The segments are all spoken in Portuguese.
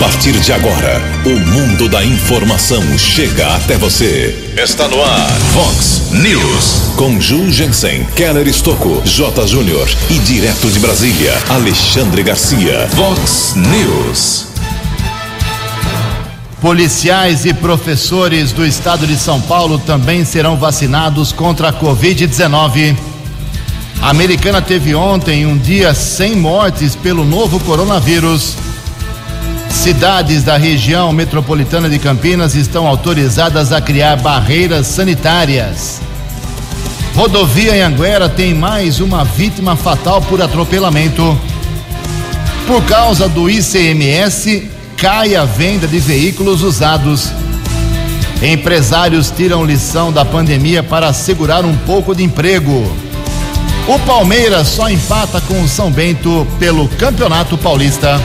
partir de agora, o mundo da informação chega até você. Está no ar, Fox News. Com Ju Jensen, Keller Estocco, J. Júnior e direto de Brasília, Alexandre Garcia. Fox News. Policiais e professores do estado de São Paulo também serão vacinados contra a Covid-19. A americana teve ontem um dia sem mortes pelo novo coronavírus. Cidades da região metropolitana de Campinas estão autorizadas a criar barreiras sanitárias. Rodovia Anguera tem mais uma vítima fatal por atropelamento. Por causa do ICMS, cai a venda de veículos usados. Empresários tiram lição da pandemia para assegurar um pouco de emprego. O Palmeiras só empata com o São Bento pelo Campeonato Paulista.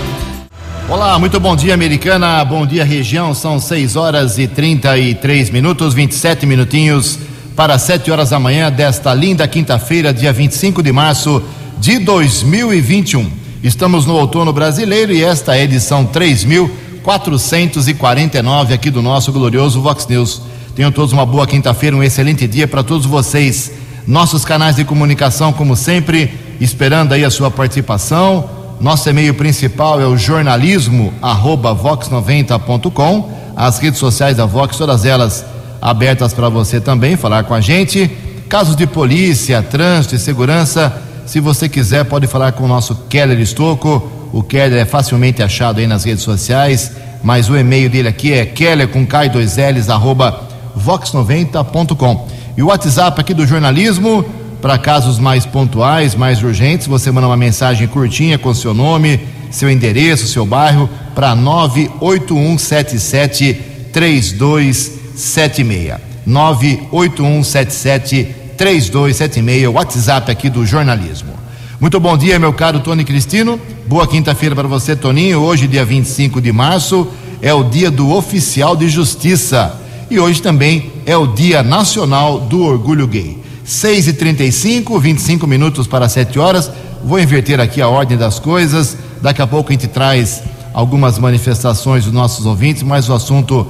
Olá, muito bom dia, americana. Bom dia, região. São 6 horas e 33 minutos, 27 minutinhos para 7 horas da manhã desta linda quinta-feira, dia 25 de março de 2021. Estamos no outono brasileiro e esta é a edição 3449 aqui do nosso glorioso Vox News. Tenham todos uma boa quinta-feira, um excelente dia para todos vocês. Nossos canais de comunicação, como sempre, esperando aí a sua participação nosso e-mail principal é o jornalismo arroba vox90.com. As redes sociais da Vox, todas elas abertas para você também falar com a gente. Casos de polícia, trânsito e segurança, se você quiser, pode falar com o nosso Keller Estocco. O Keller é facilmente achado aí nas redes sociais, mas o e-mail dele aqui é keller com K 2 L's arroba vox90.com. E o WhatsApp aqui do jornalismo para casos mais pontuais, mais urgentes, você manda uma mensagem curtinha com seu nome, seu endereço, seu bairro para 98177 3276. 98177 3276, WhatsApp aqui do jornalismo. Muito bom dia, meu caro Tony Cristino. Boa quinta-feira para você, Toninho. Hoje, dia 25 de março, é o dia do oficial de justiça. E hoje também é o Dia Nacional do Orgulho Gay. 6 e 35 25 minutos para 7 horas. Vou inverter aqui a ordem das coisas. Daqui a pouco a gente traz algumas manifestações dos nossos ouvintes, mas o assunto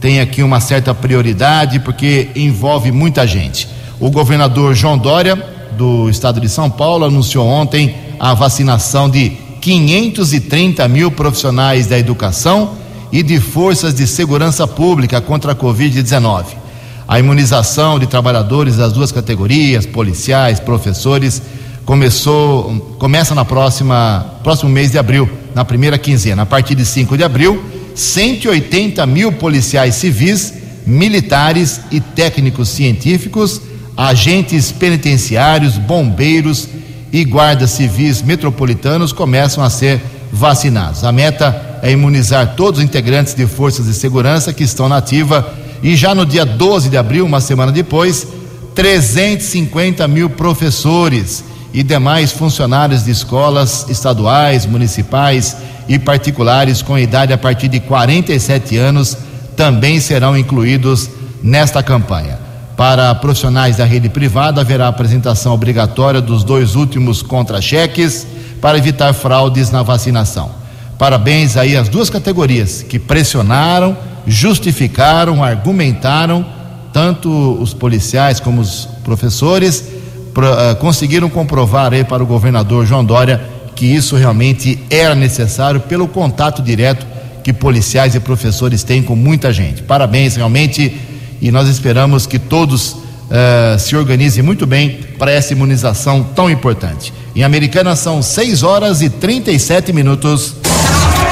tem aqui uma certa prioridade porque envolve muita gente. O governador João Dória, do estado de São Paulo, anunciou ontem a vacinação de 530 mil profissionais da educação e de forças de segurança pública contra a Covid-19. A imunização de trabalhadores das duas categorias, policiais, professores, começou, começa na próxima, próximo mês de abril, na primeira quinzena. A partir de 5 de abril, 180 mil policiais civis, militares e técnicos científicos, agentes penitenciários, bombeiros e guardas civis metropolitanos começam a ser vacinados. A meta é imunizar todos os integrantes de forças de segurança que estão na ativa e já no dia 12 de abril, uma semana depois, 350 mil professores e demais funcionários de escolas estaduais, municipais e particulares com idade a partir de 47 anos também serão incluídos nesta campanha. Para profissionais da rede privada, haverá apresentação obrigatória dos dois últimos contra-cheques para evitar fraudes na vacinação. Parabéns aí às duas categorias que pressionaram justificaram, argumentaram, tanto os policiais como os professores uh, conseguiram comprovar aí para o governador João Dória que isso realmente era necessário pelo contato direto que policiais e professores têm com muita gente. Parabéns realmente e nós esperamos que todos uh, se organizem muito bem para essa imunização tão importante. Em Americana são 6 horas e 37 minutos.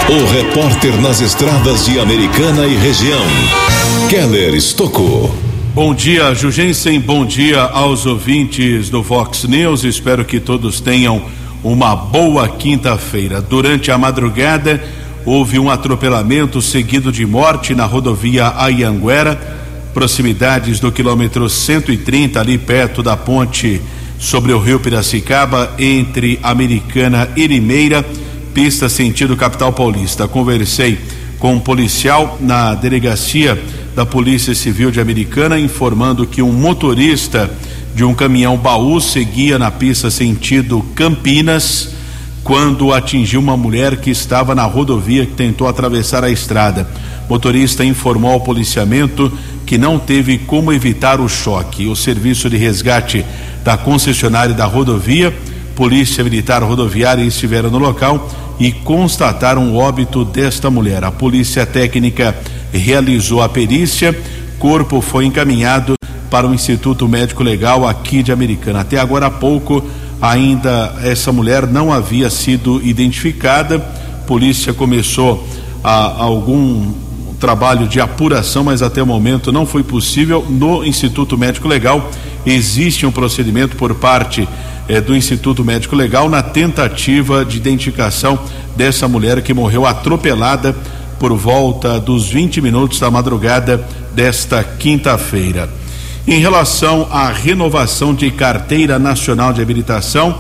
O repórter nas estradas de Americana e região, Keller Estocou. Bom dia, Jugensen. Bom dia aos ouvintes do Vox News. Espero que todos tenham uma boa quinta-feira. Durante a madrugada, houve um atropelamento seguido de morte na rodovia Ayanguera, proximidades do quilômetro 130, ali perto da ponte sobre o rio Piracicaba, entre Americana e Limeira pista sentido capital paulista. Conversei com um policial na delegacia da Polícia Civil de Americana, informando que um motorista de um caminhão baú seguia na pista sentido Campinas, quando atingiu uma mulher que estava na rodovia que tentou atravessar a estrada. O motorista informou ao policiamento que não teve como evitar o choque. O serviço de resgate da concessionária da rodovia, Polícia Militar Rodoviária estiveram no local e constataram o óbito desta mulher. A Polícia Técnica realizou a perícia, corpo foi encaminhado para o Instituto Médico Legal aqui de Americana. Até agora há pouco, ainda essa mulher não havia sido identificada. A polícia começou a, algum trabalho de apuração, mas até o momento não foi possível. No Instituto Médico Legal existe um procedimento por parte eh, do Instituto Médico Legal na tentativa de identificação dessa mulher que morreu atropelada por volta dos 20 minutos da madrugada desta quinta-feira. Em relação à renovação de carteira nacional de habilitação,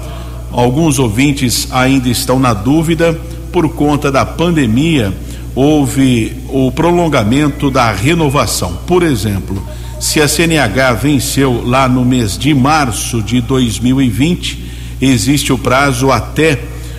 alguns ouvintes ainda estão na dúvida por conta da pandemia. Houve o prolongamento da renovação. Por exemplo, se a CNH venceu lá no mês de março de 2020, existe o prazo até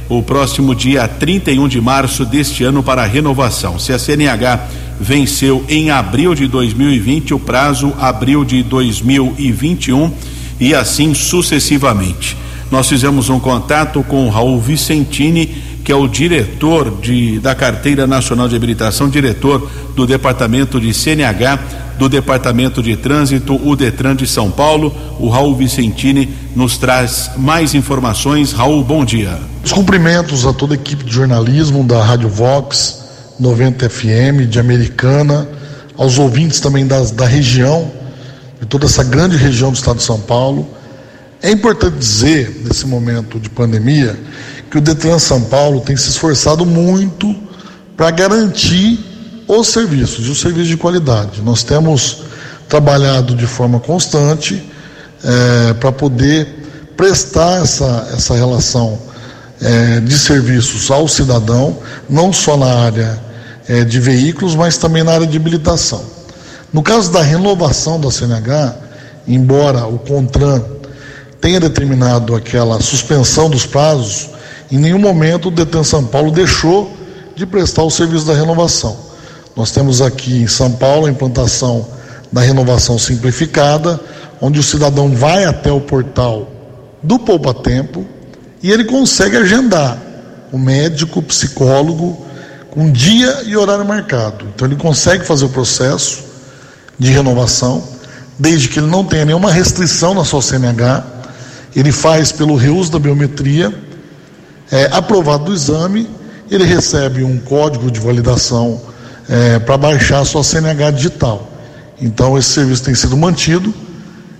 o próximo dia 31 de março deste ano para a renovação. Se a CNH venceu em abril de 2020, o prazo abril de 2021 e assim sucessivamente. Nós fizemos um contato com o Raul Vicentini, que é o diretor de, da Carteira Nacional de Habilitação, diretor do Departamento de CNH, do Departamento de Trânsito, o Detran de São Paulo. O Raul Vicentini nos traz mais informações. Raul, bom dia. Os cumprimentos a toda a equipe de jornalismo da Rádio Vox 90 FM, de Americana, aos ouvintes também das, da região, de toda essa grande região do estado de São Paulo. É importante dizer, nesse momento de pandemia, que o Detran São Paulo tem se esforçado muito para garantir os serviços e os serviços de qualidade. Nós temos trabalhado de forma constante é, para poder prestar essa, essa relação é, de serviços ao cidadão, não só na área é, de veículos, mas também na área de habilitação. No caso da renovação da CNH, embora o CONTRAN tenha determinado aquela suspensão dos prazos, em nenhum momento o Detran São Paulo deixou de prestar o serviço da renovação. Nós temos aqui em São Paulo a implantação da renovação simplificada, onde o cidadão vai até o portal do Poupa Tempo e ele consegue agendar o médico, o psicólogo, com dia e horário marcado. Então ele consegue fazer o processo de renovação, desde que ele não tenha nenhuma restrição na sua CNH, ele faz pelo reuso da biometria, é, aprovado do exame, ele recebe um código de validação é, para baixar a sua CNH digital. Então esse serviço tem sido mantido.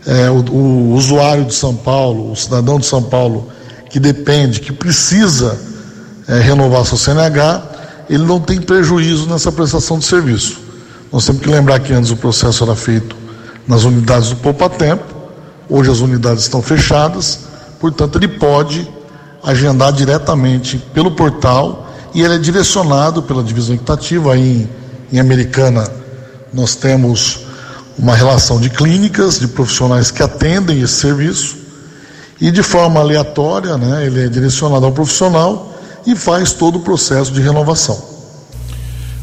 É, o, o usuário de São Paulo, o cidadão de São Paulo que depende, que precisa é, renovar sua CNH, ele não tem prejuízo nessa prestação de serviço. Nós temos que lembrar que antes o processo era feito nas unidades do Poupa Tempo, hoje as unidades estão fechadas, portanto ele pode agendar diretamente pelo portal e ele é direcionado pela divisão equitativa. Aí em, em Americana nós temos uma relação de clínicas, de profissionais que atendem esse serviço e de forma aleatória, né, ele é direcionado ao profissional e faz todo o processo de renovação.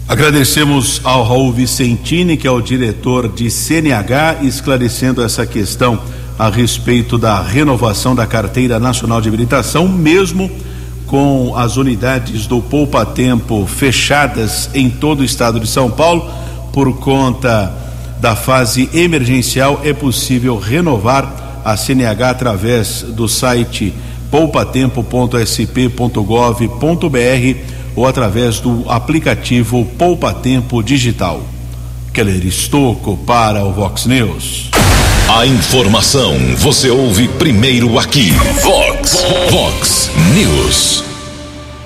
Agradecemos ao Raul Vicentini, que é o diretor de CNH, esclarecendo essa questão a respeito da renovação da carteira nacional de habilitação, mesmo com as unidades do Poupa Tempo fechadas em todo o estado de São Paulo, por conta da fase emergencial, é possível renovar a CNH através do site poupatempo.sp.gov.br ou através do aplicativo Poupa Tempo Digital. Keller Estocco para o Vox News. A informação você ouve primeiro aqui. Vox, Vox News.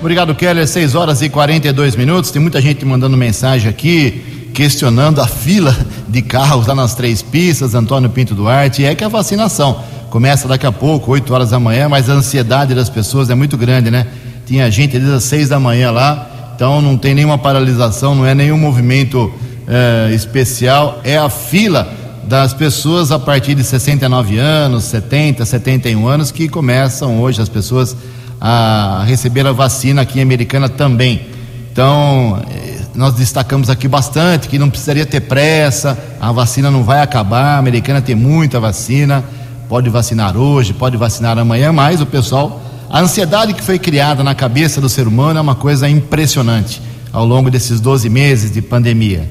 Obrigado, Keller. 6 horas e 42 minutos. Tem muita gente mandando mensagem aqui, questionando a fila de carros lá nas três pistas, Antônio Pinto Duarte. É que a vacinação começa daqui a pouco, 8 horas da manhã, mas a ansiedade das pessoas é muito grande, né? Tinha gente desde as 6 da manhã lá, então não tem nenhuma paralisação, não é nenhum movimento é, especial, é a fila das pessoas a partir de 69 anos, 70, 71 anos que começam hoje as pessoas a receber a vacina aqui em Americana também. Então, eh, nós destacamos aqui bastante que não precisaria ter pressa, a vacina não vai acabar, a Americana tem muita vacina, pode vacinar hoje, pode vacinar amanhã, mas o pessoal, a ansiedade que foi criada na cabeça do ser humano é uma coisa impressionante ao longo desses 12 meses de pandemia.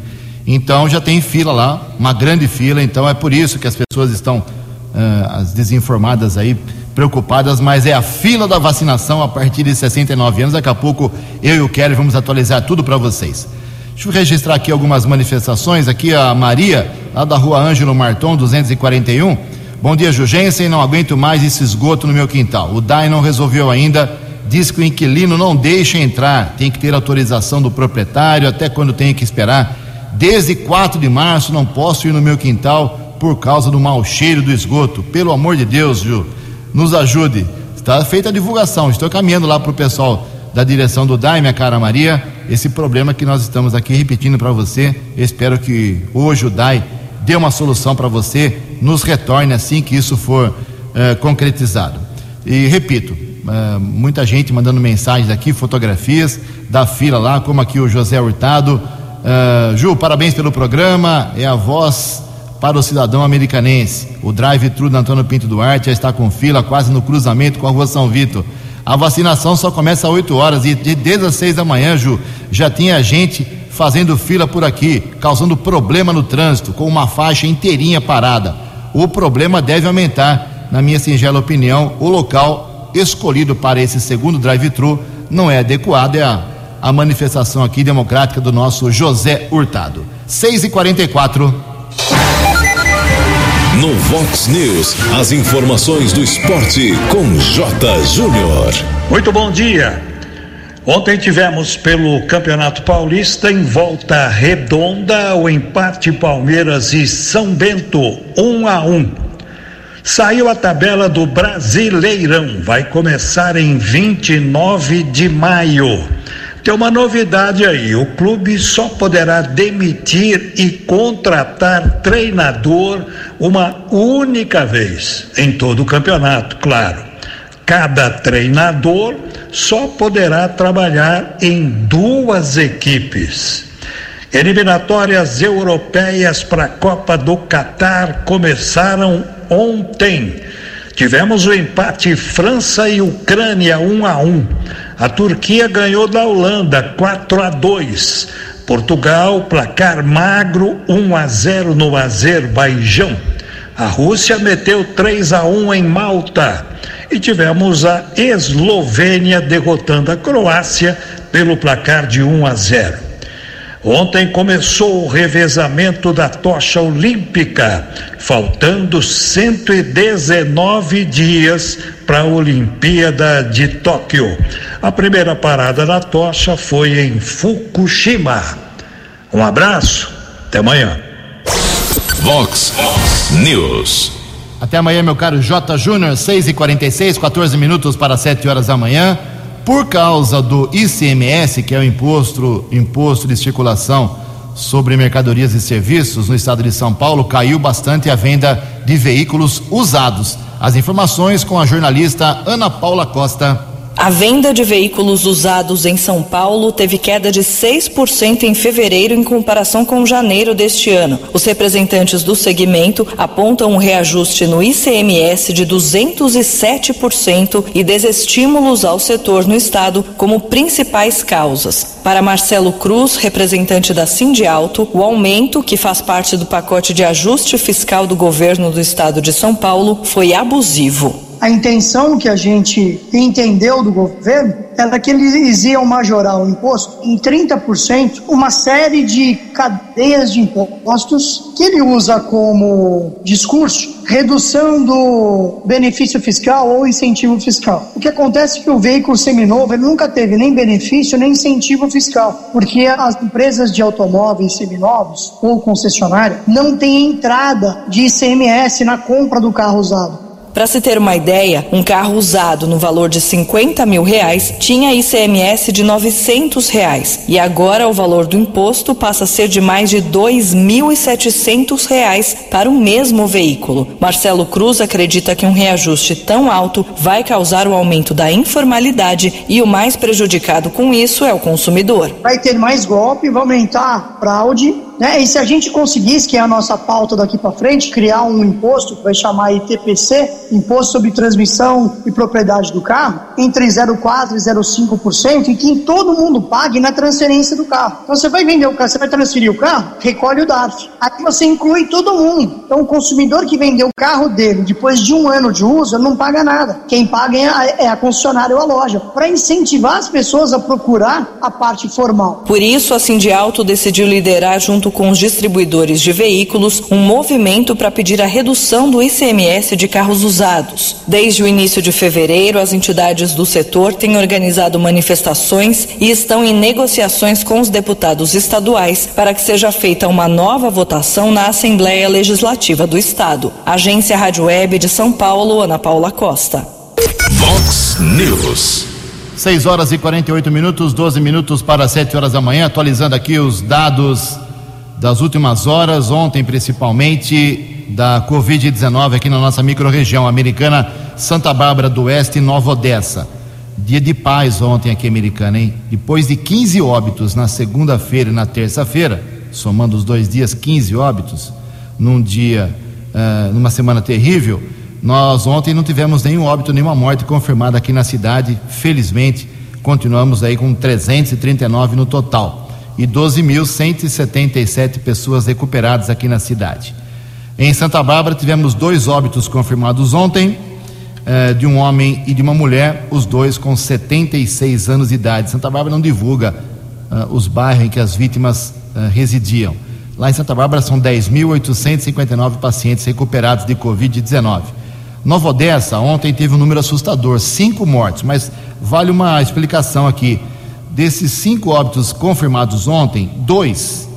Então já tem fila lá, uma grande fila, então é por isso que as pessoas estão, uh, as desinformadas aí, preocupadas, mas é a fila da vacinação a partir de 69 anos. Daqui a pouco eu e o Kelly vamos atualizar tudo para vocês. Deixa eu registrar aqui algumas manifestações. Aqui a Maria, lá da rua Ângelo Marton, 241. Bom dia, Jugensen. Não aguento mais esse esgoto no meu quintal. O DAI não resolveu ainda. Diz que o inquilino não deixa entrar. Tem que ter autorização do proprietário, até quando tem que esperar. Desde 4 de março não posso ir no meu quintal por causa do mau cheiro do esgoto. Pelo amor de Deus, Ju nos ajude. Está feita a divulgação, estou caminhando lá para o pessoal da direção do DAI, minha cara Maria, esse problema que nós estamos aqui repetindo para você. Espero que hoje o DAI dê uma solução para você, nos retorne assim que isso for uh, concretizado. E repito, uh, muita gente mandando mensagens aqui, fotografias da fila lá, como aqui o José Hurtado. Uh, Ju, parabéns pelo programa, é a voz para o cidadão americanense. O drive-thru da Antônio Pinto Duarte já está com fila quase no cruzamento com a rua São Vitor. A vacinação só começa às 8 horas e desde as 6 da manhã, Ju, já tinha gente fazendo fila por aqui, causando problema no trânsito, com uma faixa inteirinha parada. O problema deve aumentar, na minha singela opinião. O local escolhido para esse segundo drive-thru não é adequado, é a, a manifestação aqui democrática do nosso José Hurtado. 6 e 44 no Vox News, as informações do esporte com J. Júnior. Muito bom dia. Ontem tivemos pelo Campeonato Paulista em volta redonda o empate Palmeiras e São Bento, um a um. Saiu a tabela do Brasileirão, vai começar em 29 de maio. Tem uma novidade aí: o clube só poderá demitir e contratar treinador uma única vez em todo o campeonato, claro. Cada treinador só poderá trabalhar em duas equipes. Eliminatórias europeias para a Copa do Catar começaram ontem. Tivemos o empate França e Ucrânia 1 um a 1. Um. A Turquia ganhou da Holanda 4 a 2. Portugal, placar magro 1 a 0 no Azerbaijão. A Rússia meteu 3 a 1 em Malta. E tivemos a Eslovênia derrotando a Croácia pelo placar de 1 a 0. Ontem começou o revezamento da tocha olímpica, faltando 119 dias para a Olimpíada de Tóquio. A primeira parada da tocha foi em Fukushima. Um abraço, até amanhã. Vox News. Até amanhã, meu caro J. Júnior, 6 e 46 14 minutos para 7 horas da manhã por causa do ICMS, que é o imposto, imposto de circulação sobre mercadorias e serviços no estado de São Paulo, caiu bastante a venda de veículos usados. As informações com a jornalista Ana Paula Costa. A venda de veículos usados em São Paulo teve queda de 6% em fevereiro em comparação com janeiro deste ano. Os representantes do segmento apontam um reajuste no ICMS de 207% e desestímulos ao setor no estado como principais causas. Para Marcelo Cruz, representante da Sindialto, o aumento, que faz parte do pacote de ajuste fiscal do governo do estado de São Paulo, foi abusivo a intenção que a gente entendeu do governo era que eles iam majorar o imposto em 30%, uma série de cadeias de impostos que ele usa como discurso, redução do benefício fiscal ou incentivo fiscal. O que acontece é que o veículo seminovo ele nunca teve nem benefício nem incentivo fiscal, porque as empresas de automóveis seminovos ou concessionária não têm entrada de ICMS na compra do carro usado. Para se ter uma ideia, um carro usado no valor de 50 mil reais tinha ICMS de 900 reais e agora o valor do imposto passa a ser de mais de 2.700 reais para o mesmo veículo. Marcelo Cruz acredita que um reajuste tão alto vai causar o aumento da informalidade e o mais prejudicado com isso é o consumidor. Vai ter mais golpe, vai aumentar fraude né? E se a gente conseguisse, que é a nossa pauta daqui para frente, criar um imposto que vai chamar ITPC, Imposto sobre Transmissão e Propriedade do Carro, entre 0,4% e 0,5%, e que todo mundo pague na transferência do carro. Então você vai vender o carro, você vai transferir o carro, recolhe o DARF. Aí você inclui todo mundo. Então o consumidor que vendeu o carro dele depois de um ano de uso, não paga nada. Quem paga é a, é a concessionária ou a loja, para incentivar as pessoas a procurar a parte formal. Por isso, a Sindialto decidiu liderar junto junto com os distribuidores de veículos, um movimento para pedir a redução do ICMS de carros usados. Desde o início de fevereiro, as entidades do setor têm organizado manifestações e estão em negociações com os deputados estaduais para que seja feita uma nova votação na Assembleia Legislativa do Estado. Agência Rádio Web de São Paulo, Ana Paula Costa. Vox News. 6 horas e 48 minutos, 12 minutos para 7 horas da manhã, atualizando aqui os dados das últimas horas, ontem principalmente, da Covid-19 aqui na nossa microrregião americana, Santa Bárbara do Oeste e Nova Odessa. Dia de paz ontem aqui americana, hein? Depois de 15 óbitos na segunda-feira e na terça-feira, somando os dois dias, 15 óbitos, num dia, uh, numa semana terrível, nós ontem não tivemos nenhum óbito, nenhuma morte confirmada aqui na cidade, felizmente, continuamos aí com 339 no total e 12.177 pessoas recuperadas aqui na cidade. Em Santa Bárbara tivemos dois óbitos confirmados ontem, eh, de um homem e de uma mulher, os dois com 76 anos de idade. Santa Bárbara não divulga eh, os bairros em que as vítimas eh, residiam. Lá em Santa Bárbara são 10.859 pacientes recuperados de Covid-19. Nova Odessa, ontem teve um número assustador, cinco mortes, mas vale uma explicação aqui. Desses cinco óbitos confirmados ontem, dois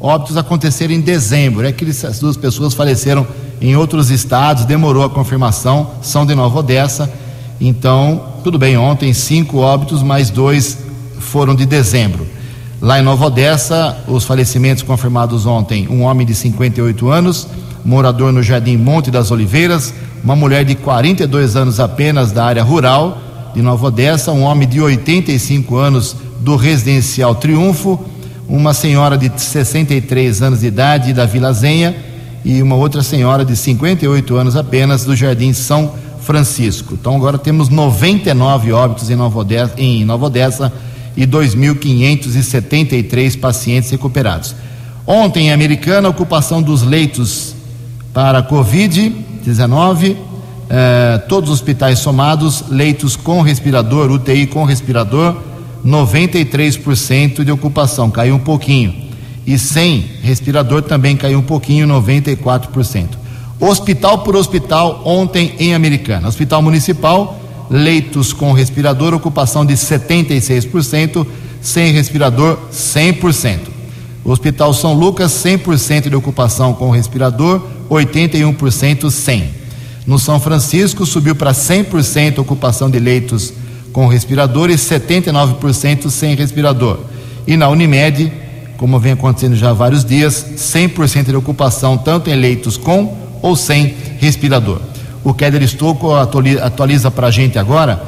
óbitos aconteceram em dezembro. É que essas duas pessoas faleceram em outros estados, demorou a confirmação, são de Nova Odessa. Então, tudo bem, ontem cinco óbitos, mais dois foram de dezembro. Lá em Nova Odessa, os falecimentos confirmados ontem: um homem de 58 anos, morador no Jardim Monte das Oliveiras, uma mulher de 42 anos apenas da área rural de Nova Odessa, um homem de 85 anos do residencial Triunfo, uma senhora de 63 anos de idade da Vila Zenha e uma outra senhora de 58 anos apenas do Jardim São Francisco. Então agora temos 99 óbitos em Nova Odessa, em Nova Odessa e 2.573 pacientes recuperados. Ontem em Americana, ocupação dos leitos para Covid-19, eh, todos os hospitais somados, leitos com respirador, UTI com respirador, 93% de ocupação, caiu um pouquinho. E sem respirador também caiu um pouquinho, 94%. Hospital por hospital, ontem em Americana. Hospital Municipal, leitos com respirador, ocupação de 76%, sem respirador, 100%. Hospital São Lucas, 100% de ocupação com respirador, 81% sem. No São Francisco, subiu para 100% ocupação de leitos com respirador e 79% sem respirador. E na Unimed, como vem acontecendo já há vários dias, 100% de ocupação, tanto em leitos com ou sem respirador. O Keller Estocco atualiza para a gente agora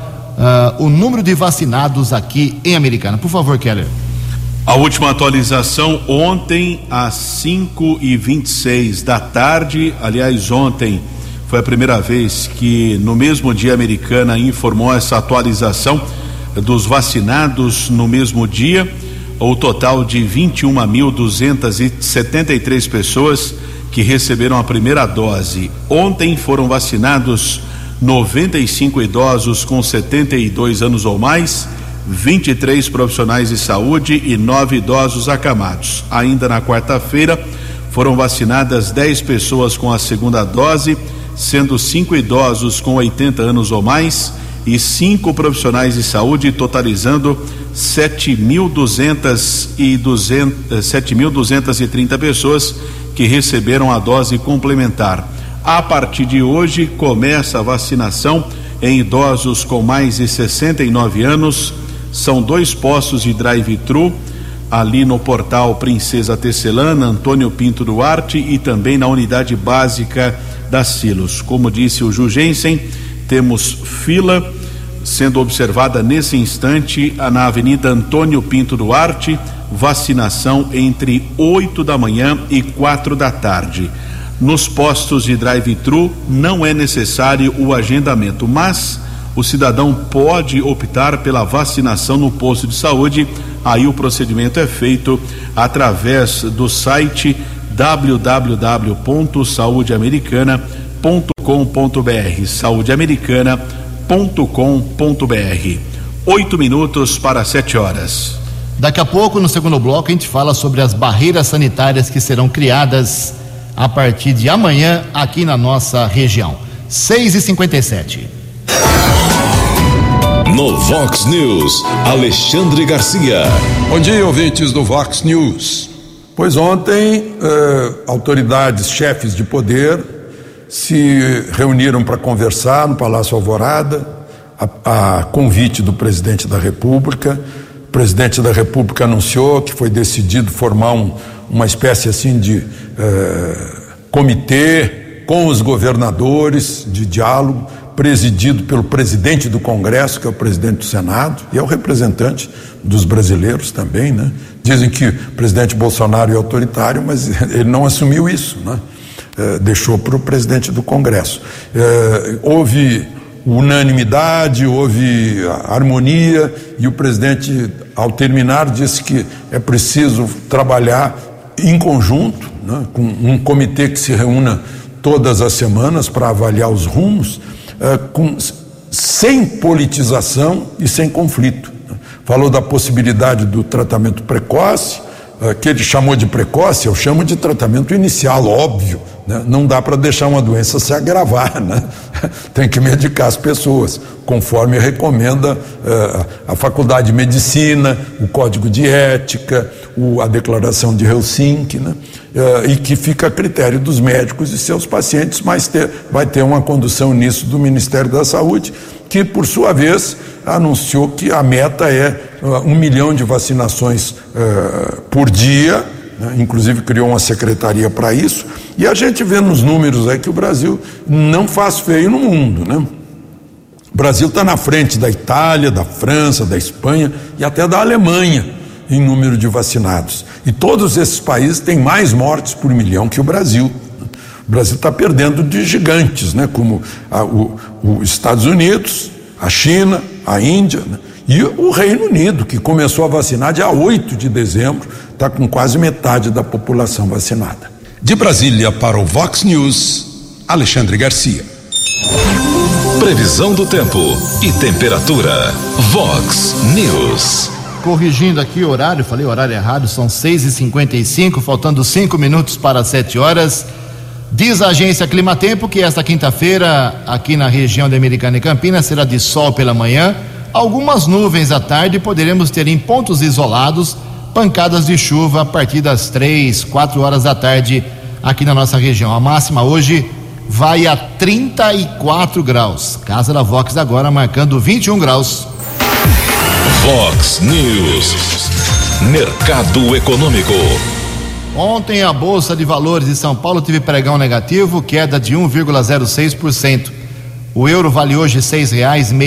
uh, o número de vacinados aqui em Americana. Por favor, Keller. A última atualização ontem às 5 e 26 da tarde, aliás, ontem foi a primeira vez que no mesmo dia a americana informou essa atualização dos vacinados no mesmo dia, o total de 21.273 pessoas que receberam a primeira dose. Ontem foram vacinados 95 idosos com 72 anos ou mais, 23 profissionais de saúde e nove idosos acamados. Ainda na quarta-feira foram vacinadas 10 pessoas com a segunda dose sendo cinco idosos com 80 anos ou mais e cinco profissionais de saúde, totalizando 7.230 pessoas que receberam a dose complementar. A partir de hoje começa a vacinação em idosos com mais de 69 anos. São dois postos de drive-thru ali no portal Princesa Tecelana, Antônio Pinto Duarte e também na unidade básica da Silos. Como disse o Jugensen, temos fila sendo observada nesse instante na Avenida Antônio Pinto Duarte, vacinação entre 8 da manhã e quatro da tarde. Nos postos de drive-thru não é necessário o agendamento, mas o cidadão pode optar pela vacinação no posto de saúde. Aí o procedimento é feito através do site www.saudeamericana.com.br. saudeamericana.com.br. Oito minutos para sete horas. Daqui a pouco, no segundo bloco, a gente fala sobre as barreiras sanitárias que serão criadas a partir de amanhã aqui na nossa região. 6 e 57 No Vox News, Alexandre Garcia. Bom dia, ouvintes do Vox News. Pois ontem, eh, autoridades, chefes de poder, se reuniram para conversar no Palácio Alvorada, a, a convite do presidente da República. O presidente da República anunciou que foi decidido formar um, uma espécie assim de eh, comitê com os governadores de diálogo, presidido pelo presidente do Congresso, que é o presidente do Senado, e é o representante dos brasileiros também, né? Dizem que o presidente Bolsonaro é autoritário, mas ele não assumiu isso, né? Eh, deixou para o presidente do Congresso. Eh, houve unanimidade, houve harmonia, e o presidente, ao terminar, disse que é preciso trabalhar em conjunto, né, com um comitê que se reúna todas as semanas para avaliar os rumos, é, com, sem politização e sem conflito. Falou da possibilidade do tratamento precoce, é, que ele chamou de precoce, eu chamo de tratamento inicial, óbvio. Né? Não dá para deixar uma doença se agravar, né? tem que medicar as pessoas, conforme recomenda uh, a Faculdade de Medicina, o Código de Ética, o, a Declaração de Helsinki, né? uh, e que fica a critério dos médicos e seus pacientes, mas ter, vai ter uma condução nisso do Ministério da Saúde, que, por sua vez, anunciou que a meta é uh, um milhão de vacinações por dia né? inclusive criou uma secretaria para isso, e a gente vê nos números aí que o Brasil não faz feio no mundo, né? O Brasil está na frente da Itália, da França, da Espanha e até da Alemanha em número de vacinados. E todos esses países têm mais mortes por milhão que o Brasil. O Brasil está perdendo de gigantes, né? como os Estados Unidos, a China, a Índia. Né? E o Reino Unido, que começou a vacinar dia 8 de dezembro, está com quase metade da população vacinada. De Brasília para o Vox News, Alexandre Garcia. Previsão do tempo e temperatura. Vox News. Corrigindo aqui o horário, falei horário errado, são 6 e 55 faltando cinco minutos para 7 horas. Diz a agência Climatempo que esta quinta-feira, aqui na região da Americana e Campinas, será de sol pela manhã Algumas nuvens à tarde poderemos ter em pontos isolados pancadas de chuva a partir das três, quatro horas da tarde aqui na nossa região. A máxima hoje vai a 34 graus. Casa da Vox agora marcando 21 graus. Vox News. Mercado Econômico. Ontem a Bolsa de Valores de São Paulo teve pregão negativo, queda de 1,06%. O euro vale hoje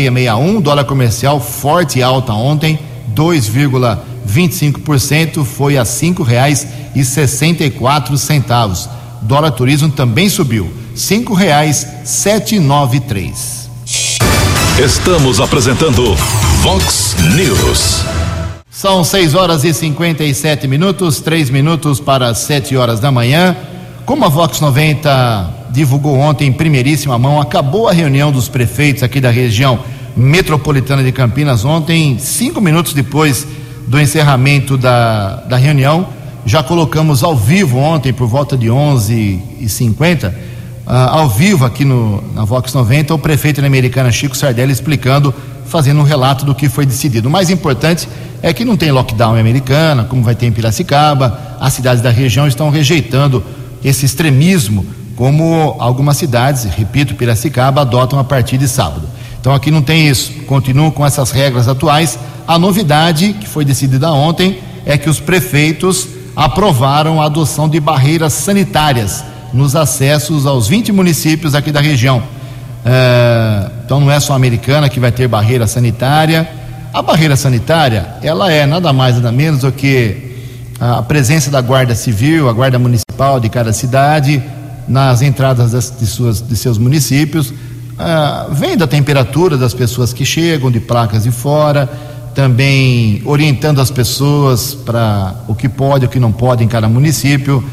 meia um, dólar comercial forte e alta ontem, 2,25% foi a quatro centavos. Dólar turismo também subiu, nove três. Estamos apresentando Vox News. São 6 horas e 57 minutos, três minutos para sete horas da manhã. Como a Vox 90 divulgou ontem em primeiríssima mão. Acabou a reunião dos prefeitos aqui da região metropolitana de Campinas ontem, cinco minutos depois do encerramento da, da reunião. Já colocamos ao vivo ontem, por volta de 11h50, uh, ao vivo aqui no, na Vox 90, o prefeito da Americana Chico Sardelli explicando, fazendo um relato do que foi decidido. O mais importante é que não tem lockdown em Americana, como vai ter em Piracicaba, as cidades da região estão rejeitando esse extremismo como algumas cidades, repito, Piracicaba, adotam a partir de sábado. Então aqui não tem isso, continuam com essas regras atuais. A novidade que foi decidida ontem é que os prefeitos aprovaram a adoção de barreiras sanitárias nos acessos aos 20 municípios aqui da região. É, então não é só a americana que vai ter barreira sanitária. A barreira sanitária, ela é nada mais nada menos do que a presença da Guarda Civil, a Guarda Municipal de cada cidade, nas entradas das, de, suas, de seus municípios, ah, vendo a temperatura das pessoas que chegam, de placas de fora, também orientando as pessoas para o que pode o que não pode em cada município.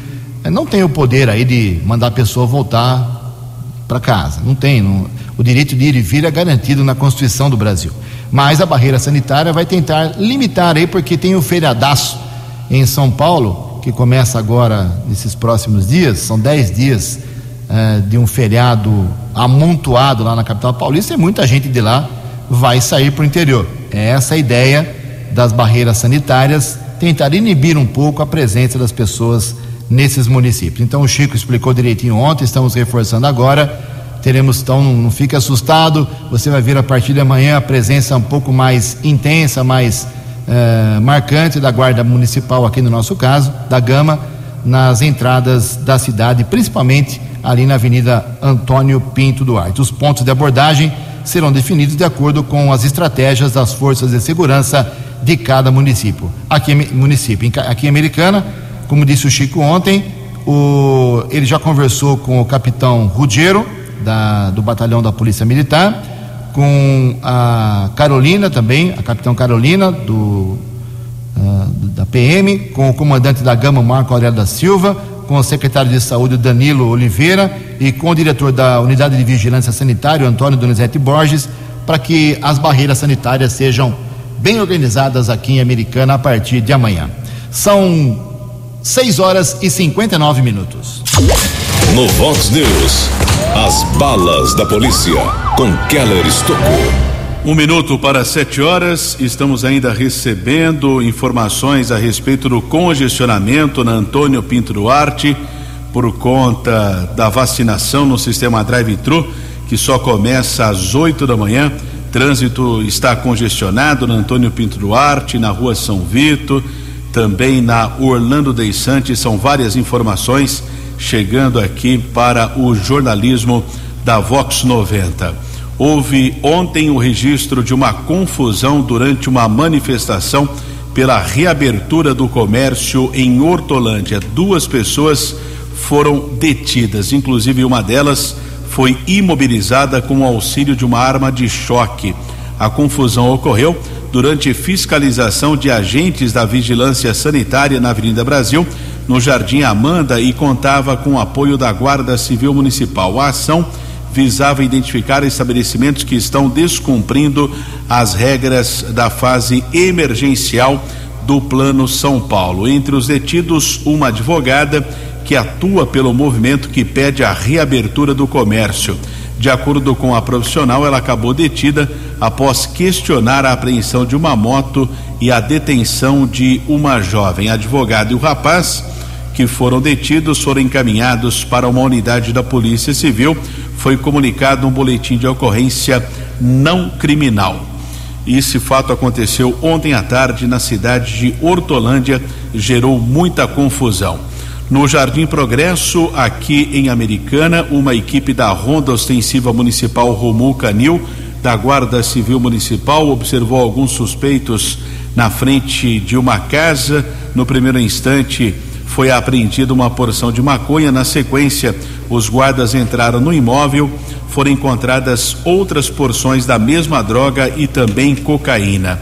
Não tem o poder aí de mandar a pessoa voltar para casa, não tem. Não, o direito de ir e vir é garantido na Constituição do Brasil. Mas a barreira sanitária vai tentar limitar aí, porque tem o feriadaço em São Paulo, que começa agora nesses próximos dias, são dez dias eh, de um feriado amontoado lá na capital paulista e muita gente de lá vai sair para o interior. É essa a ideia das barreiras sanitárias, tentar inibir um pouco a presença das pessoas nesses municípios. Então o Chico explicou direitinho ontem, estamos reforçando agora. Teremos, então, não fique assustado, você vai ver a partir de amanhã a presença um pouco mais intensa, mais eh, marcante da Guarda Municipal, aqui no nosso caso, da Gama, nas entradas da cidade, principalmente ali na Avenida Antônio Pinto Duarte. Os pontos de abordagem serão definidos de acordo com as estratégias das forças de segurança de cada município. Aqui, município, aqui em Americana, como disse o Chico ontem, o, ele já conversou com o capitão Rudiero, da, do batalhão da Polícia Militar, com a Carolina também, a capitão Carolina do uh, da PM, com o comandante da Gama Marco Aurélio da Silva, com o secretário de Saúde Danilo Oliveira e com o diretor da Unidade de Vigilância Sanitária Antônio Donizete Borges, para que as barreiras sanitárias sejam bem organizadas aqui em Americana a partir de amanhã. São 6 horas e 59 minutos. No Vox News, as balas da polícia com Keller Estocou. Um minuto para sete horas, estamos ainda recebendo informações a respeito do congestionamento na Antônio Pinto Duarte por conta da vacinação no sistema drive-thru, que só começa às oito da manhã. Trânsito está congestionado na Antônio Pinto Duarte, na rua São Vito, também na Orlando Dei Santos. São várias informações chegando aqui para o jornalismo da Vox 90. Houve ontem o registro de uma confusão durante uma manifestação pela reabertura do comércio em Hortolândia. Duas pessoas foram detidas, inclusive uma delas foi imobilizada com o auxílio de uma arma de choque. A confusão ocorreu durante fiscalização de agentes da Vigilância Sanitária na Avenida Brasil, no Jardim Amanda, e contava com o apoio da Guarda Civil Municipal. A ação visava identificar estabelecimentos que estão descumprindo as regras da fase emergencial do Plano São Paulo. Entre os detidos, uma advogada que atua pelo movimento que pede a reabertura do comércio. De acordo com a profissional, ela acabou detida após questionar a apreensão de uma moto e a detenção de uma jovem. advogada e o rapaz que foram detidos foram encaminhados para uma unidade da Polícia Civil. Foi comunicado um boletim de ocorrência não criminal. Esse fato aconteceu ontem à tarde na cidade de Hortolândia, gerou muita confusão. No Jardim Progresso, aqui em Americana, uma equipe da Ronda Ostensiva Municipal Romul Canil, da Guarda Civil Municipal, observou alguns suspeitos na frente de uma casa. No primeiro instante, foi apreendida uma porção de maconha. Na sequência, os guardas entraram no imóvel, foram encontradas outras porções da mesma droga e também cocaína.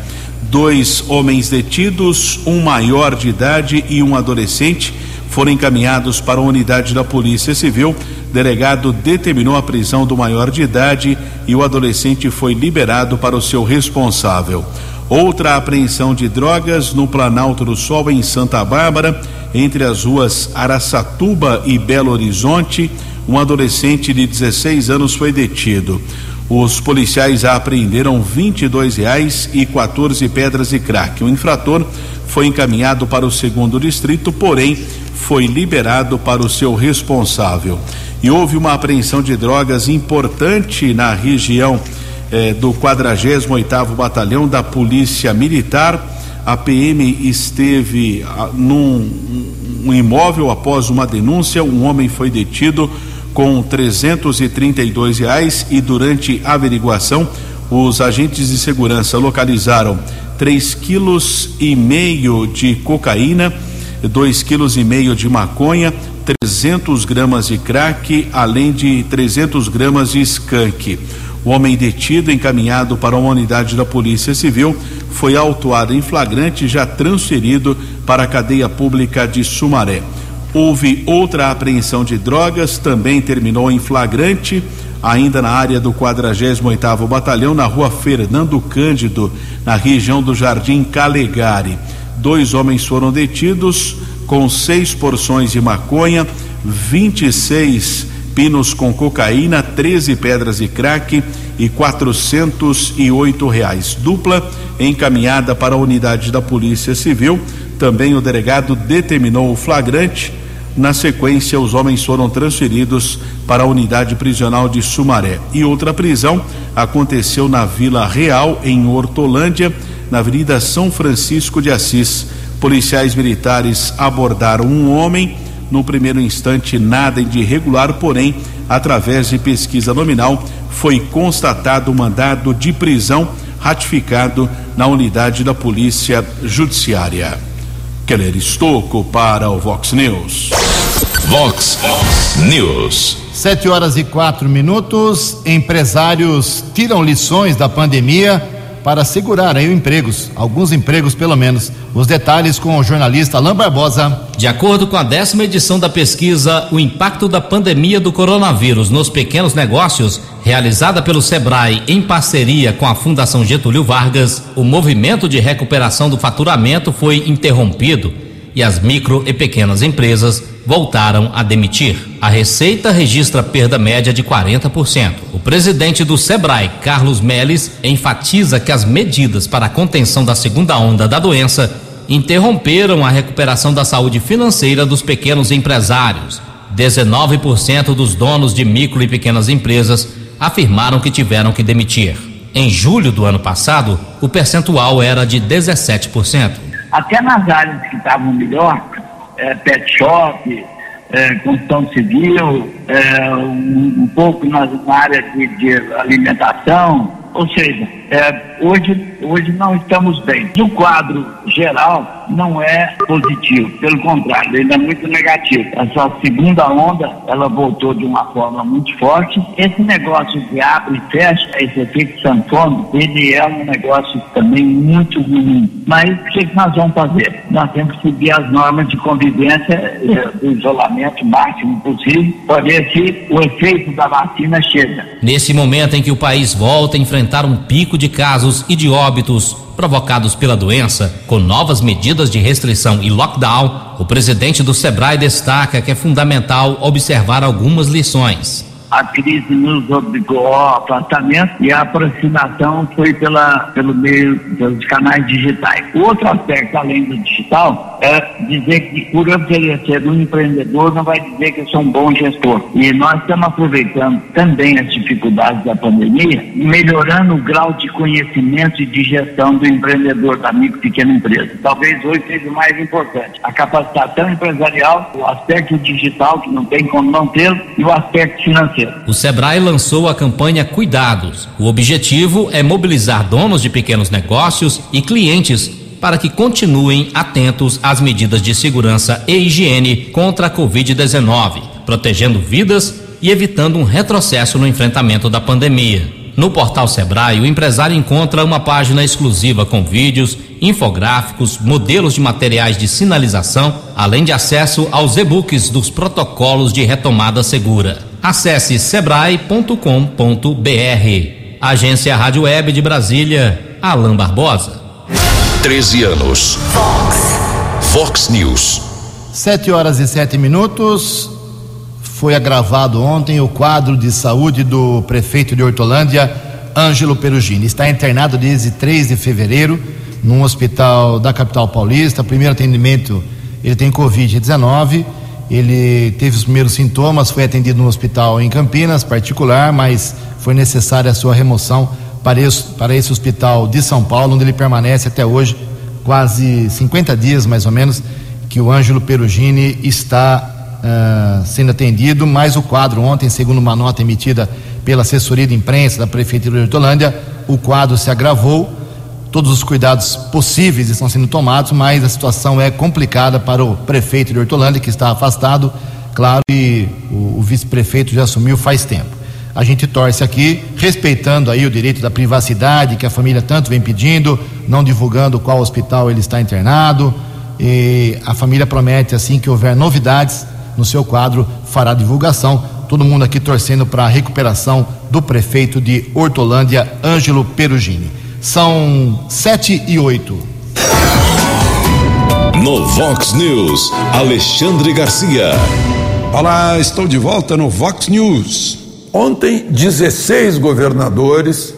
Dois homens detidos, um maior de idade e um adolescente, foram encaminhados para a unidade da Polícia Civil. O delegado determinou a prisão do maior de idade e o adolescente foi liberado para o seu responsável. Outra apreensão de drogas no Planalto do Sol, em Santa Bárbara, entre as ruas Araçatuba e Belo Horizonte. Um adolescente de 16 anos foi detido. Os policiais apreenderam 22 reais e 14 pedras de crack. O infrator foi encaminhado para o segundo distrito, porém foi liberado para o seu responsável. e houve uma apreensão de drogas importante na região eh, do 48º Batalhão da Polícia Militar. A PM esteve ah, num um imóvel após uma denúncia, um homem foi detido com 332 reais e durante a averiguação os agentes de segurança localizaram 3 quilos e meio de cocaína, 2 quilos e meio de maconha, 300 gramas de crack, além de 300 gramas de skunk. O homem detido, encaminhado para uma unidade da Polícia Civil, foi autuado em flagrante e já transferido para a cadeia pública de Sumaré. Houve outra apreensão de drogas, também terminou em flagrante, ainda na área do 48º Batalhão, na rua Fernando Cândido, na região do Jardim Calegari. Dois homens foram detidos com seis porções de maconha, 26 pinos com cocaína, 13 pedras de crack e 408 reais. Dupla encaminhada para a unidade da Polícia Civil. Também o delegado determinou o flagrante na sequência, os homens foram transferidos para a unidade prisional de Sumaré. E outra prisão aconteceu na Vila Real, em Hortolândia, na Avenida São Francisco de Assis. Policiais militares abordaram um homem. No primeiro instante, nada de irregular, porém, através de pesquisa nominal, foi constatado o mandado de prisão ratificado na unidade da Polícia Judiciária. Keller Estocco para o Vox News. Vox News. Sete horas e quatro minutos. Empresários tiram lições da pandemia para segurar aí empregos, alguns empregos pelo menos. Os detalhes com o jornalista Alain Barbosa. De acordo com a décima edição da pesquisa O Impacto da Pandemia do Coronavírus nos Pequenos Negócios, realizada pelo Sebrae em parceria com a Fundação Getúlio Vargas, o movimento de recuperação do faturamento foi interrompido e as micro e pequenas empresas voltaram a demitir. A Receita registra perda média de 40%. O presidente do Sebrae, Carlos Meles, enfatiza que as medidas para a contenção da segunda onda da doença interromperam a recuperação da saúde financeira dos pequenos empresários. 19% dos donos de micro e pequenas empresas afirmaram que tiveram que demitir. Em julho do ano passado, o percentual era de 17%. Até nas áreas que estavam melhor, é, pet shop, é, construção civil, é, um, um, pouco na, na área de, de alimentação, ou seja, é, hoje, hoje não estamos bem. No quadro geral, não é positivo, pelo contrário, ele é muito negativo. Essa segunda onda, ela voltou de uma forma muito forte. Esse negócio de abre e fecha, esse efeito sanfona, ele é um negócio também muito ruim. Mas o que, que nós vamos fazer? Nós temos que seguir as normas de convivência é, do isolamento máximo possível, para ver se o efeito da vacina chega. Nesse momento em que o país volta a enfrentar um pico de casos e de óbitos provocados pela doença, com novas medidas de restrição e lockdown, o presidente do Sebrae destaca que é fundamental observar algumas lições a crise nos obrigou ao afastamento e a aproximação foi pela, pelo meio dos canais digitais. Outro aspecto, além do digital, é dizer que por eu querer ser um empreendedor não vai dizer que eu sou um bom gestor. E nós estamos aproveitando também as dificuldades da pandemia, melhorando o grau de conhecimento e de gestão do empreendedor, da micro e pequena empresa. Talvez hoje seja o mais importante. A capacitação empresarial, o aspecto digital, que não tem como não tê-lo, e o aspecto financeiro. O Sebrae lançou a campanha Cuidados. O objetivo é mobilizar donos de pequenos negócios e clientes para que continuem atentos às medidas de segurança e higiene contra a Covid-19, protegendo vidas e evitando um retrocesso no enfrentamento da pandemia. No portal Sebrae, o empresário encontra uma página exclusiva com vídeos, infográficos, modelos de materiais de sinalização, além de acesso aos e-books dos protocolos de retomada segura. Acesse sebrae.com.br. Agência Rádio Web de Brasília, Alain Barbosa. 13 anos. Fox. Fox News. 7 horas e sete minutos. Foi agravado ontem o quadro de saúde do prefeito de Hortolândia, Ângelo Perugini. Está internado desde 3 de fevereiro num hospital da capital paulista. Primeiro atendimento, ele tem Covid-19 Ele teve os primeiros sintomas, foi atendido no hospital em Campinas, particular, mas foi necessária a sua remoção para esse, para esse hospital de São Paulo, onde ele permanece até hoje, quase 50 dias mais ou menos, que o Ângelo Perugini está uh, sendo atendido, mas o quadro ontem, segundo uma nota emitida pela assessoria de imprensa da Prefeitura de Hortolândia, o quadro se agravou, todos os cuidados possíveis estão sendo tomados, mas a situação é complicada para o prefeito de Hortolândia, que está afastado, claro, e o, o vice-prefeito já assumiu faz tempo. A gente torce aqui, respeitando aí o direito da privacidade que a família tanto vem pedindo, não divulgando qual hospital ele está internado. E a família promete, assim que houver novidades no seu quadro, fará divulgação. Todo mundo aqui torcendo para a recuperação do prefeito de Hortolândia, Ângelo Perugini. São sete e oito. No Vox News, Alexandre Garcia. Olá, estou de volta no Vox News. Ontem, 16 governadores,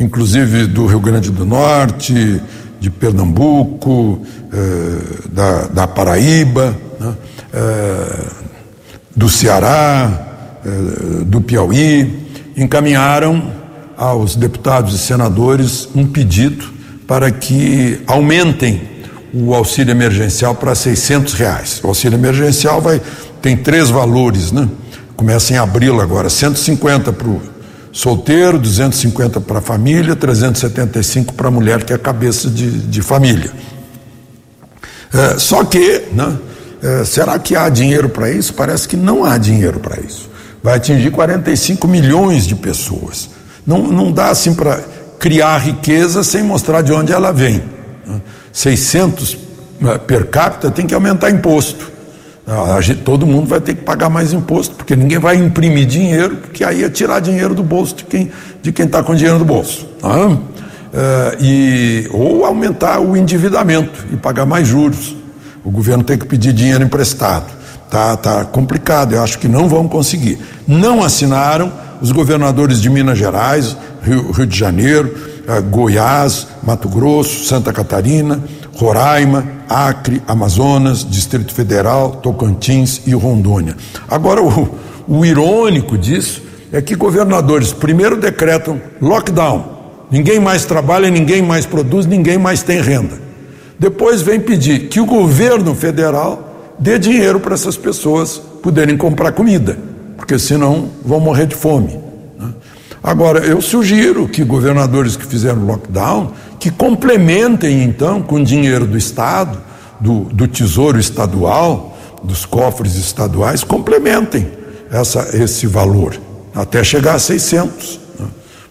inclusive do Rio Grande do Norte, de Pernambuco, eh, da, da, Paraíba, né, eh, do Ceará, eh, do Piauí, encaminharam aos deputados e senadores um pedido para que aumentem o auxílio emergencial para 600 reais. O auxílio emergencial vai tem três valores, né? Começa em abril agora, 150 para o solteiro, 250 para a família, 375 para a mulher que é cabeça de, de família. É, só que, né, é, será que há dinheiro para isso? Parece que não há dinheiro para isso. Vai atingir 45 milhões de pessoas. Não, não dá assim para criar riqueza sem mostrar de onde ela vem. 600 né, per capita tem que aumentar imposto. Gente, todo mundo vai ter que pagar mais imposto, porque ninguém vai imprimir dinheiro, porque aí é tirar dinheiro do bolso de quem de quem está com dinheiro no bolso. Tá? É, e, ou aumentar o endividamento e pagar mais juros. O governo tem que pedir dinheiro emprestado. Tá, tá complicado, eu acho que não vão conseguir. Não assinaram os governadores de Minas Gerais, Rio, Rio de Janeiro, eh, Goiás, Mato Grosso, Santa Catarina, Roraima, Acre, Amazonas, Distrito Federal, Tocantins e Rondônia. Agora, o, o irônico disso é que governadores primeiro decretam lockdown, ninguém mais trabalha, ninguém mais produz, ninguém mais tem renda. Depois vem pedir que o governo federal dê dinheiro para essas pessoas poderem comprar comida, porque senão vão morrer de fome. Né? Agora, eu sugiro que governadores que fizeram lockdown que complementem então com dinheiro do Estado, do, do Tesouro Estadual, dos cofres estaduais, complementem essa, esse valor, até chegar a 600. Né?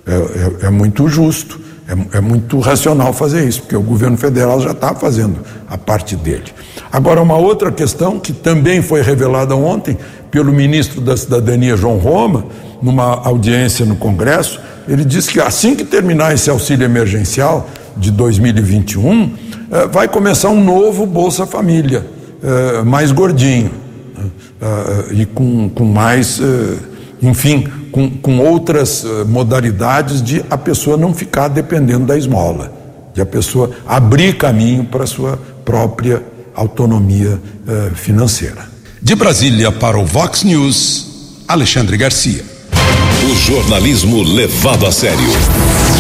É, é, é, muito justo, é, é, muito racional fazer isso, porque o governo federal já está fazendo a parte dele. Agora, uma outra questão que também foi revelada ontem pelo ministro da Cidadania, João Roma, numa audiência no Congresso, ele disse que assim que terminar esse auxílio emergencial, de 2021, eh, vai começar um novo Bolsa Família, eh, mais gordinho eh, e com, com mais, enfim, com, com outras modalidades de a pessoa não ficar dependendo da esmola, de a pessoa abrir caminho para a sua própria autonomia financeira. De Brasília para o Vox News, Alexandre Garcia. O jornalismo levado a sério.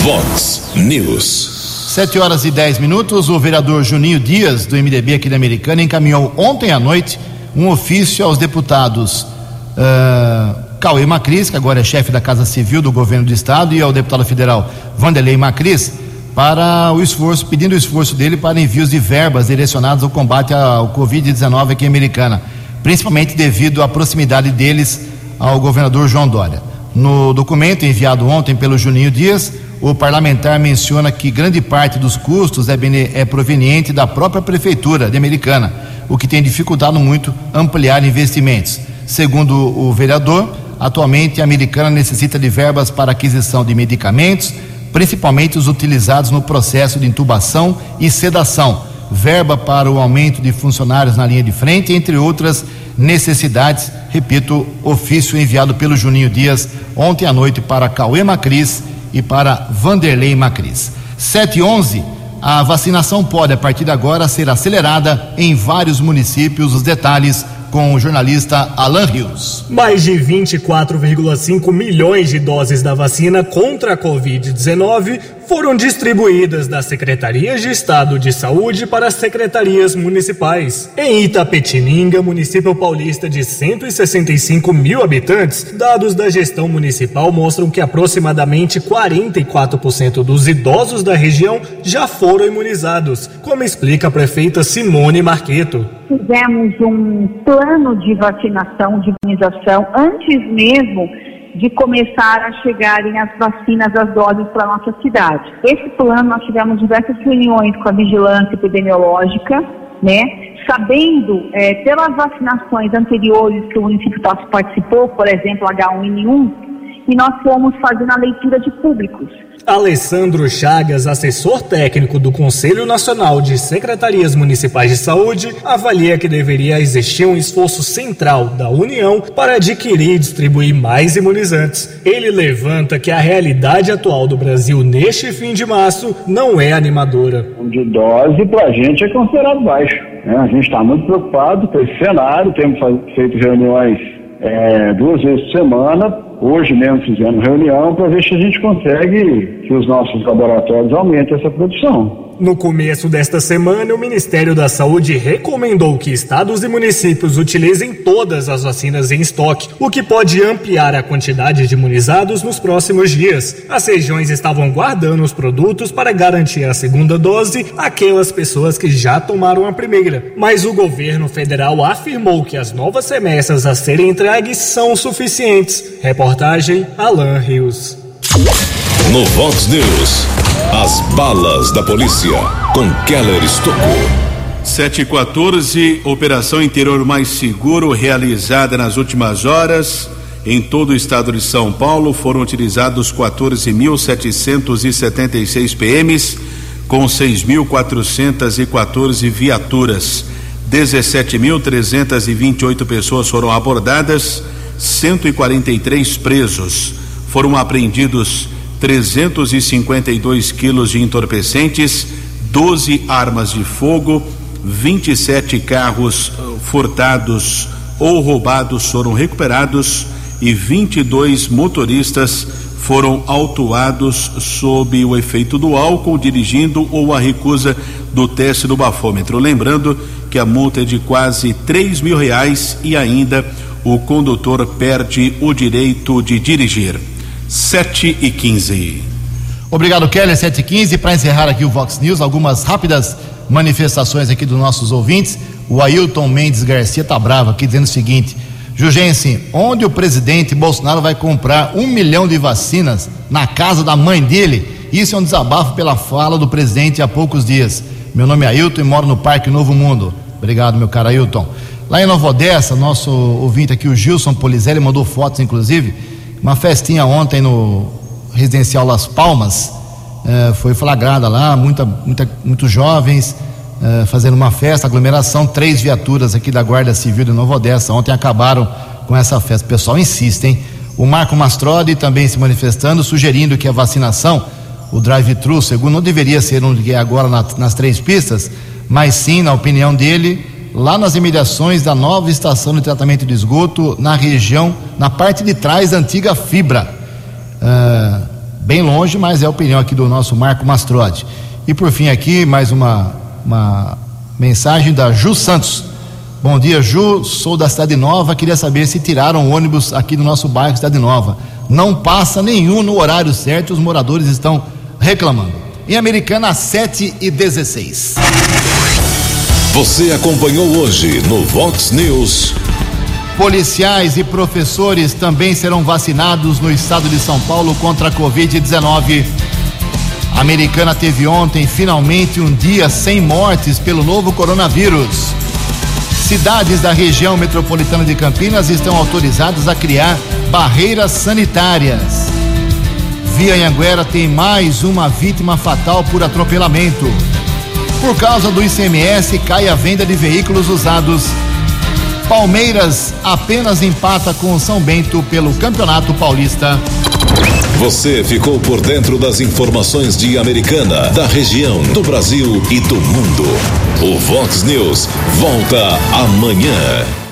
Vox News. Sete horas e dez minutos, o vereador Juninho Dias, do MDB aqui da Americana, encaminhou ontem à noite um ofício aos deputados uh, Cauê Macris, que agora é chefe da Casa Civil do governo do estado, e ao deputado federal Vanderlei Macris, para o esforço, pedindo o esforço dele para envios de verbas direcionadas ao combate ao Covid-19 aqui em Americana, principalmente devido à proximidade deles ao governador João Dória. No documento enviado ontem pelo Juninho Dias, o parlamentar menciona que grande parte dos custos é, é proveniente da própria prefeitura de Americana, o que tem dificultado muito ampliar investimentos. Segundo o vereador, atualmente a Americana necessita de verbas para aquisição de medicamentos, principalmente os utilizados no processo de intubação e sedação, verba para o aumento de funcionários na linha de frente, entre outras necessidades. Repito, ofício enviado pelo Juninho Dias ontem à noite para Cauê Macris e para Vanderlei Macris. 711, a vacinação pode, a partir de agora, ser acelerada em vários municípios. Os detalhes com o jornalista Alan Rios. Mais de 24,5 milhões de doses da vacina contra a Covid-19 foram distribuídas das secretarias de Estado de Saúde para as secretarias municipais. Em Itapetininga, município paulista de 165 mil habitantes, dados da gestão municipal mostram que aproximadamente 44% dos idosos da região já foram imunizados, como explica a prefeita Simone Marqueto. Fizemos um plano de vacinação, de imunização, antes mesmo de começar a chegarem as vacinas, as doses para a nossa cidade. Esse plano, nós tivemos diversas reuniões com a vigilância epidemiológica, né? Sabendo, é, pelas vacinações anteriores que o município participou, por exemplo, H1N1, e nós fomos fazendo a leitura de públicos. Alessandro Chagas, assessor técnico do Conselho Nacional de Secretarias Municipais de Saúde, avalia que deveria existir um esforço central da União para adquirir e distribuir mais imunizantes. Ele levanta que a realidade atual do Brasil neste fim de março não é animadora. De dose para a gente é considerado baixo. Né? A gente está muito preocupado com esse cenário, temos feito reuniões é, duas vezes por semana Hoje mesmo fizemos reunião para ver se a gente consegue que os nossos laboratórios aumentem essa produção. No começo desta semana, o Ministério da Saúde recomendou que estados e municípios utilizem todas as vacinas em estoque, o que pode ampliar a quantidade de imunizados nos próximos dias. As regiões estavam guardando os produtos para garantir a segunda dose àquelas pessoas que já tomaram a primeira. Mas o governo federal afirmou que as novas remessas a serem entregues são suficientes. Reportagem Alan Rios. No Vox News, as balas da polícia com Keller Estocou. 714, operação interior mais seguro realizada nas últimas horas. Em todo o estado de São Paulo foram utilizados 14.776 PMs, com 6.414 viaturas. 17.328 pessoas foram abordadas, 143 presos. Foram apreendidos 352 quilos de entorpecentes, 12 armas de fogo, 27 carros uh, furtados ou roubados foram recuperados e 22 motoristas foram autuados sob o efeito do álcool, dirigindo ou a recusa do teste do bafômetro. Lembrando que a multa é de quase 3 mil reais e ainda o condutor perde o direito de dirigir. 7 e 15. Obrigado, Kelly. 7 e 15. Para encerrar aqui o Vox News, algumas rápidas manifestações aqui dos nossos ouvintes. O Ailton Mendes Garcia tá bravo aqui dizendo o seguinte: Jugense, onde o presidente Bolsonaro vai comprar um milhão de vacinas na casa da mãe dele? Isso é um desabafo pela fala do presidente há poucos dias. Meu nome é Ailton e moro no Parque Novo Mundo. Obrigado, meu caro Ailton. Lá em Nova Odessa, nosso ouvinte aqui, o Gilson Polizelli, mandou fotos, inclusive uma festinha ontem no residencial Las Palmas, eh, foi flagrada lá, muita, muita, muitos jovens eh, fazendo uma festa, aglomeração, três viaturas aqui da Guarda Civil de Nova Odessa ontem acabaram com essa festa. O pessoal insiste, hein? O Marco Mastrodi também se manifestando, sugerindo que a vacinação, o drive-thru, segundo, não deveria ser onde é agora na, nas três pistas, mas sim, na opinião dele, lá nas imediações da nova estação de tratamento de esgoto, na região, na parte de trás da antiga fibra. Uh, bem longe, mas é a opinião aqui do nosso Marco Mastrode. E por fim aqui, mais uma, uma mensagem da Ju Santos. Bom dia, Ju, sou da Cidade Nova, queria saber se tiraram ônibus aqui do nosso bairro Cidade Nova. Não passa nenhum no horário certo, os moradores estão reclamando. Em Americana, 7 e 16. Você acompanhou hoje no Vox News. Policiais e professores também serão vacinados no estado de São Paulo contra a Covid-19. A americana teve ontem finalmente um dia sem mortes pelo novo coronavírus. Cidades da região metropolitana de Campinas estão autorizadas a criar barreiras sanitárias. Via Anhanguera tem mais uma vítima fatal por atropelamento. Por causa do ICMS, cai a venda de veículos usados. Palmeiras apenas empata com São Bento pelo Campeonato Paulista. Você ficou por dentro das informações de Americana, da região, do Brasil e do mundo. O Vox News volta amanhã.